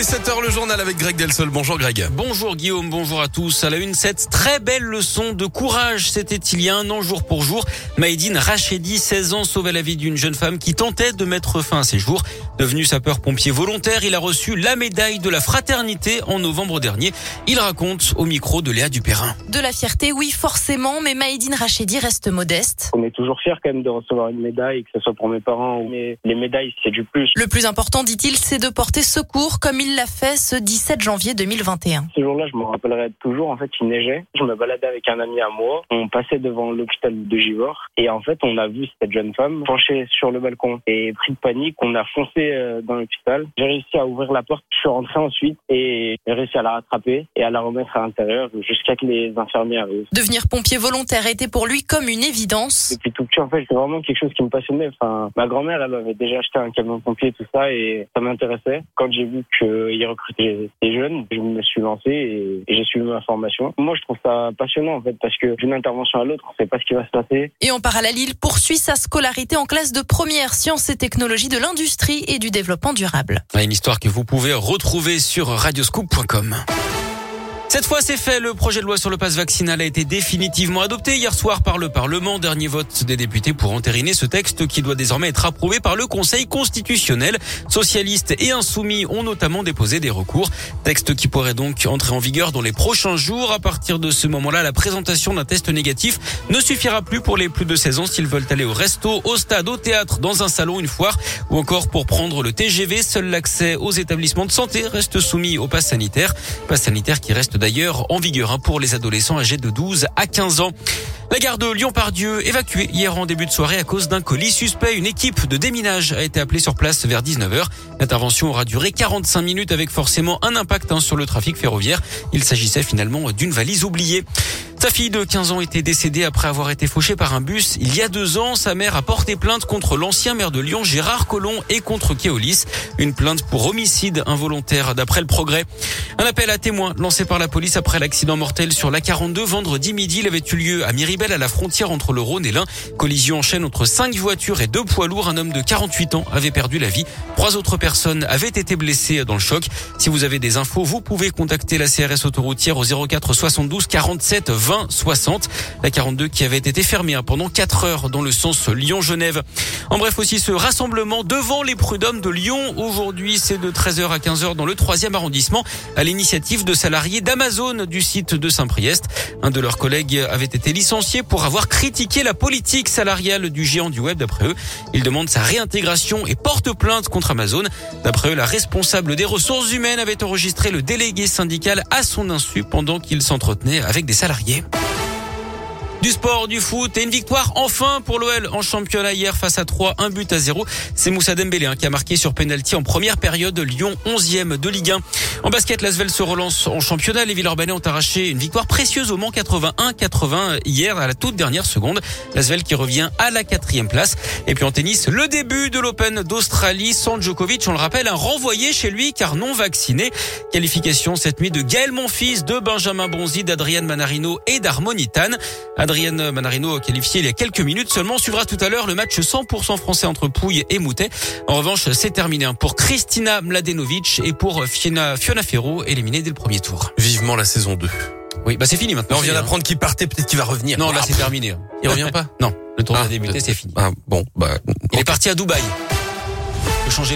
est 7h le journal avec Greg Delsol. Bonjour Greg. Bonjour Guillaume, bonjour à tous. À la une, cette très belle leçon de courage. C'était il y a un an, jour pour jour. Maïdine Rachedi, 16 ans, sauvait la vie d'une jeune femme qui tentait de mettre fin à ses jours. Devenu sapeur-pompier volontaire, il a reçu la médaille de la fraternité en novembre dernier. Il raconte au micro de Léa Dupérin. De la fierté, oui, forcément, mais Maïdine Rachedi reste modeste. On est toujours fier quand même de recevoir une médaille, que ce soit pour mes parents, mais les médailles, c'est du plus. Le plus important, dit-il, c'est de porter secours comme il l'a fait ce 17 janvier 2021. Ce jour-là, je me rappellerai toujours. En fait, il neigeait. Je me baladais avec un ami à moi. On passait devant l'hôpital de Givors et en fait, on a vu cette jeune femme penchée sur le balcon et pris de panique. On a foncé euh, dans l'hôpital. J'ai réussi à ouvrir la porte. Je suis rentré ensuite et j'ai réussi à la rattraper et à la remettre à l'intérieur jusqu'à que les infirmiers arrivent. Devenir pompier volontaire était pour lui comme une évidence. Depuis tout petit, en fait, c'est vraiment quelque chose qui me passionnait. Enfin, ma grand-mère, elle avait déjà acheté un camion pompier, tout ça, et ça m'intéressait. Quand j'ai vu qu'il recrutait des jeunes, je me suis lancé et, j'ai suivi ma formation. Moi, je trouve ça passionnant, en fait, parce que d'une intervention à l'autre, on sait pas ce qui va se passer. Et en parallèle, il poursuit sa scolarité en classe de première sciences et technologies de l'industrie et du développement durable. Une histoire que vous pouvez retrouver sur radioscoop.com. Cette fois, c'est fait. Le projet de loi sur le passe vaccinal a été définitivement adopté hier soir par le Parlement. Dernier vote des députés pour entériner ce texte qui doit désormais être approuvé par le Conseil constitutionnel. Socialistes et insoumis ont notamment déposé des recours. Texte qui pourrait donc entrer en vigueur dans les prochains jours. À partir de ce moment-là, la présentation d'un test négatif ne suffira plus pour les plus de 16 ans s'ils veulent aller au resto, au stade, au théâtre, dans un salon, une foire ou encore pour prendre le TGV. Seul l'accès aux établissements de santé reste soumis au pass sanitaire. Pass sanitaire qui reste d'ailleurs en vigueur hein, pour les adolescents âgés de 12 à 15 ans. La gare de Lyon-Pardieu évacuée hier en début de soirée à cause d'un colis suspect. Une équipe de déminage a été appelée sur place vers 19h. L'intervention aura duré 45 minutes avec forcément un impact hein, sur le trafic ferroviaire. Il s'agissait finalement d'une valise oubliée. Sa fille de 15 ans était décédée après avoir été fauchée par un bus. Il y a deux ans, sa mère a porté plainte contre l'ancien maire de Lyon, Gérard Collomb, et contre Keolis. Une plainte pour homicide involontaire d'après le progrès. Un appel à témoins lancé par la police après l'accident mortel sur l'A42 vendredi midi. Il avait eu lieu à Miribel à la frontière entre le Rhône et l'Ain. Collision en chaîne entre cinq voitures et deux poids lourds. Un homme de 48 ans avait perdu la vie. Trois autres personnes avaient été blessées dans le choc. Si vous avez des infos, vous pouvez contacter la CRS autoroutière au 04 72 47 20 60. La 42 qui avait été fermée hein, pendant 4 heures dans le sens Lyon-Genève. En bref aussi ce rassemblement devant les prud'hommes de Lyon. Aujourd'hui c'est de 13h à 15h dans le 3e arrondissement à l'initiative de salariés d'Amazon du site de Saint-Priest. Un de leurs collègues avait été licencié pour avoir critiqué la politique salariale du géant du web d'après eux. Il demande sa réintégration et porte plainte contre Amazon. D'après eux, la responsable des ressources humaines avait enregistré le délégué syndical à son insu pendant qu'il s'entretenait avec des salariés. Bye. Du sport, du foot et une victoire enfin pour l'OL en championnat hier face à 3, un but à 0. C'est Moussa Dembélé hein, qui a marqué sur penalty en première période Lyon 11e de Ligue 1. En basket, l'Asvel se relance en championnat. Les Villeurbanais ont arraché une victoire précieuse au Mans 81-80 hier à la toute dernière seconde. L'Asvel qui revient à la quatrième place. Et puis en tennis, le début de l'Open d'Australie sans Djokovic. On le rappelle, un renvoyé chez lui car non vacciné. Qualification cette nuit de Gaël Monfils, de Benjamin Bonzi, d'Adrienne Manarino et d'Harmonitane. Adrienne Manarino qualifiée il y a quelques minutes seulement suivra tout à l'heure le match 100% français entre Pouille et Moutet. En revanche, c'est terminé pour Kristina Mladenovic et pour Fiona, Fiona Ferro éliminée dès le premier tour. Vivement la saison 2. Oui, bah c'est fini maintenant. on vient d'apprendre qu'il partait, peut-être qu'il va revenir. Non, là c'est terminé. Il revient pas Non, le tournoi Ah, a débuté, c'est fini. Ah, bon, bah. Il est parti à Dubaï. Changer